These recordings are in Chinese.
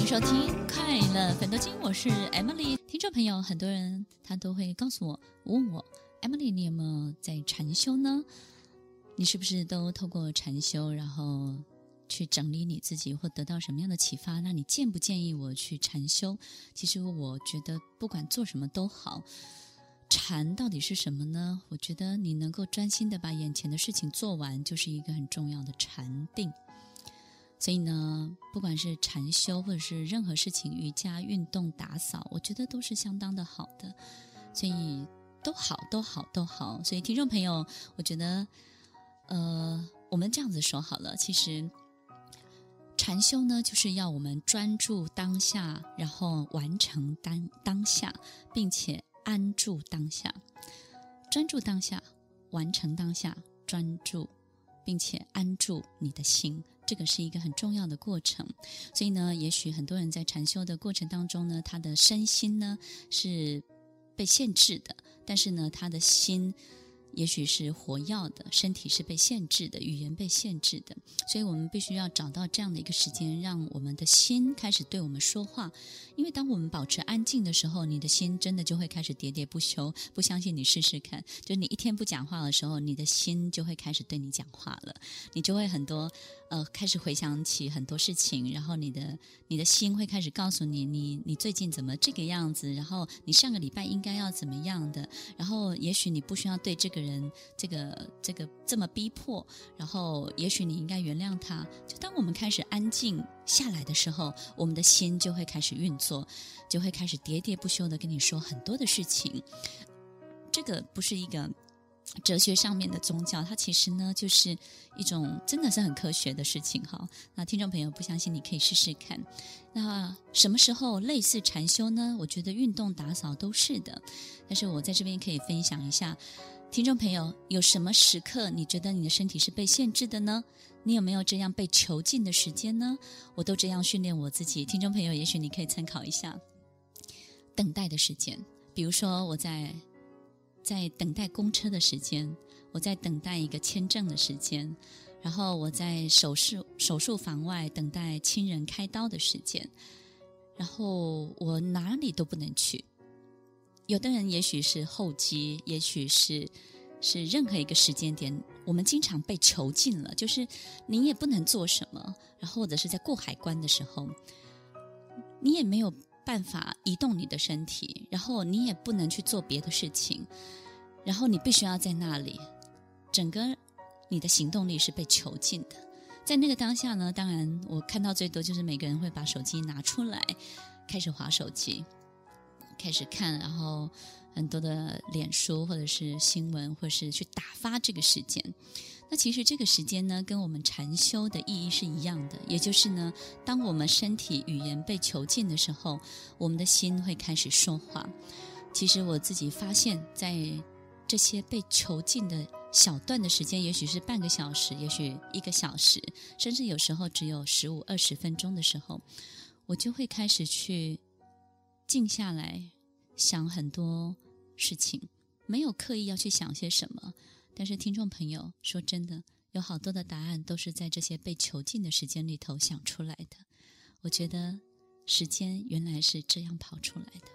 迎收听《快乐分多金》，我是 Emily。听众朋友，很多人他都会告诉我，问我 Emily，你有没有在禅修呢？你是不是都透过禅修，然后去整理你自己，或得到什么样的启发？那你建不建议我去禅修？其实我觉得，不管做什么都好。禅到底是什么呢？我觉得你能够专心的把眼前的事情做完，就是一个很重要的禅定。所以呢，不管是禅修或者是任何事情，瑜伽、运动、打扫，我觉得都是相当的好的。所以都好，都好，都好。所以听众朋友，我觉得，呃，我们这样子说好了。其实禅修呢，就是要我们专注当下，然后完成当当下，并且。安住当下，专注当下，完成当下，专注，并且安住你的心，这个是一个很重要的过程。所以呢，也许很多人在禅修的过程当中呢，他的身心呢是被限制的，但是呢，他的心。也许是活药的，身体是被限制的，语言被限制的，所以我们必须要找到这样的一个时间，让我们的心开始对我们说话。因为当我们保持安静的时候，你的心真的就会开始喋喋不休。不相信你试试看，就你一天不讲话的时候，你的心就会开始对你讲话了，你就会很多。呃，开始回想起很多事情，然后你的你的心会开始告诉你，你你最近怎么这个样子？然后你上个礼拜应该要怎么样的？然后也许你不需要对这个人这个这个这么逼迫，然后也许你应该原谅他。就当我们开始安静下来的时候，我们的心就会开始运作，就会开始喋喋不休的跟你说很多的事情。这个不是一个。哲学上面的宗教，它其实呢就是一种真的是很科学的事情哈。那听众朋友不相信，你可以试试看。那什么时候类似禅修呢？我觉得运动打扫都是的。但是我在这边可以分享一下，听众朋友有什么时刻你觉得你的身体是被限制的呢？你有没有这样被囚禁的时间呢？我都这样训练我自己。听众朋友，也许你可以参考一下。等待的时间，比如说我在。在等待公车的时间，我在等待一个签证的时间，然后我在手术手术房外等待亲人开刀的时间，然后我哪里都不能去。有的人也许是候机，也许是是任何一个时间点，我们经常被囚禁了，就是你也不能做什么，然后或者是在过海关的时候，你也没有。办法移动你的身体，然后你也不能去做别的事情，然后你必须要在那里，整个你的行动力是被囚禁的。在那个当下呢，当然我看到最多就是每个人会把手机拿出来，开始划手机，开始看，然后很多的脸书或者是新闻，或者是去打发这个时间。那其实这个时间呢，跟我们禅修的意义是一样的，也就是呢，当我们身体语言被囚禁的时候，我们的心会开始说话。其实我自己发现，在这些被囚禁的小段的时间，也许是半个小时，也许一个小时，甚至有时候只有十五、二十分钟的时候，我就会开始去静下来，想很多事情，没有刻意要去想些什么。但是，听众朋友，说真的，有好多的答案都是在这些被囚禁的时间里头想出来的。我觉得时间原来是这样跑出来的。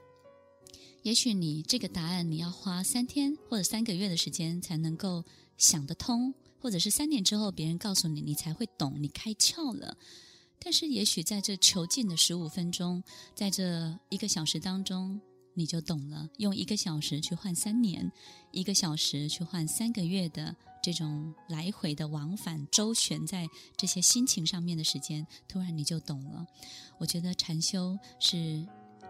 也许你这个答案你要花三天或者三个月的时间才能够想得通，或者是三年之后别人告诉你，你才会懂，你开窍了。但是，也许在这囚禁的十五分钟，在这一个小时当中。你就懂了，用一个小时去换三年，一个小时去换三个月的这种来回的往返周旋在这些心情上面的时间，突然你就懂了。我觉得禅修是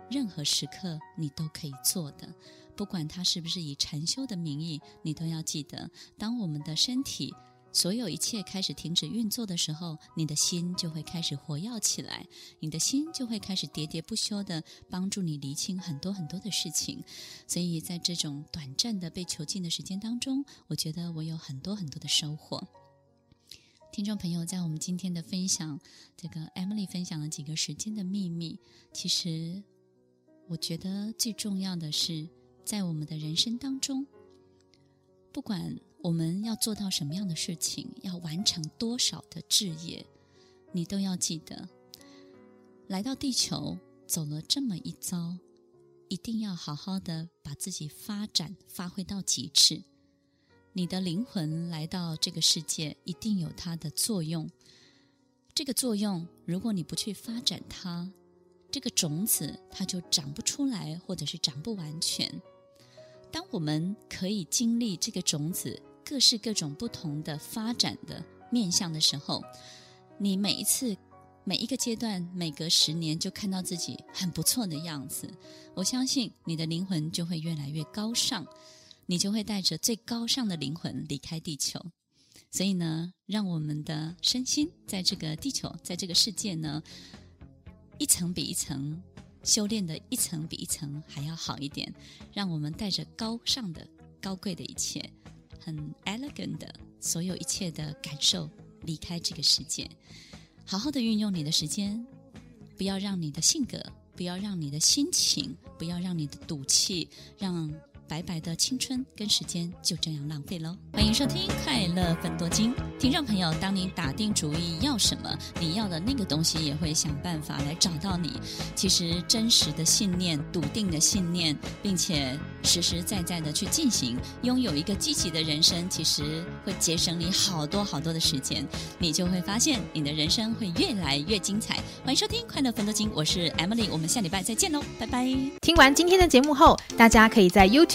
任何时刻你都可以做的，不管它是不是以禅修的名义，你都要记得，当我们的身体。所有一切开始停止运作的时候，你的心就会开始活跃起来，你的心就会开始喋喋不休地帮助你厘清很多很多的事情。所以在这种短暂的被囚禁的时间当中，我觉得我有很多很多的收获。听众朋友，在我们今天的分享，这个 Emily 分享了几个时间的秘密。其实，我觉得最重要的是，在我们的人生当中，不管。我们要做到什么样的事情，要完成多少的志业，你都要记得。来到地球走了这么一遭，一定要好好的把自己发展发挥到极致。你的灵魂来到这个世界，一定有它的作用。这个作用，如果你不去发展它，这个种子它就长不出来，或者是长不完全。当我们可以经历这个种子各式各种不同的发展的面向的时候，你每一次、每一个阶段，每隔十年就看到自己很不错的样子。我相信你的灵魂就会越来越高尚，你就会带着最高尚的灵魂离开地球。所以呢，让我们的身心在这个地球，在这个世界呢，一层比一层修炼的一层比一层还要好一点。让我们带着高尚的、高贵的一切，很 elegant 的所有一切的感受离开这个世界。好好的运用你的时间，不要让你的性格，不要让你的心情，不要让你的赌气，让。白白的青春跟时间就这样浪费喽！欢迎收听《快乐分多金》，听众朋友，当你打定主意要什么，你要的那个东西也会想办法来找到你。其实，真实的信念、笃定的信念，并且实实在在的去进行，拥有一个积极的人生，其实会节省你好多好多的时间。你就会发现，你的人生会越来越精彩。欢迎收听《快乐分多金》，我是 Emily，我们下礼拜再见喽，拜拜！听完今天的节目后，大家可以在 YouTube。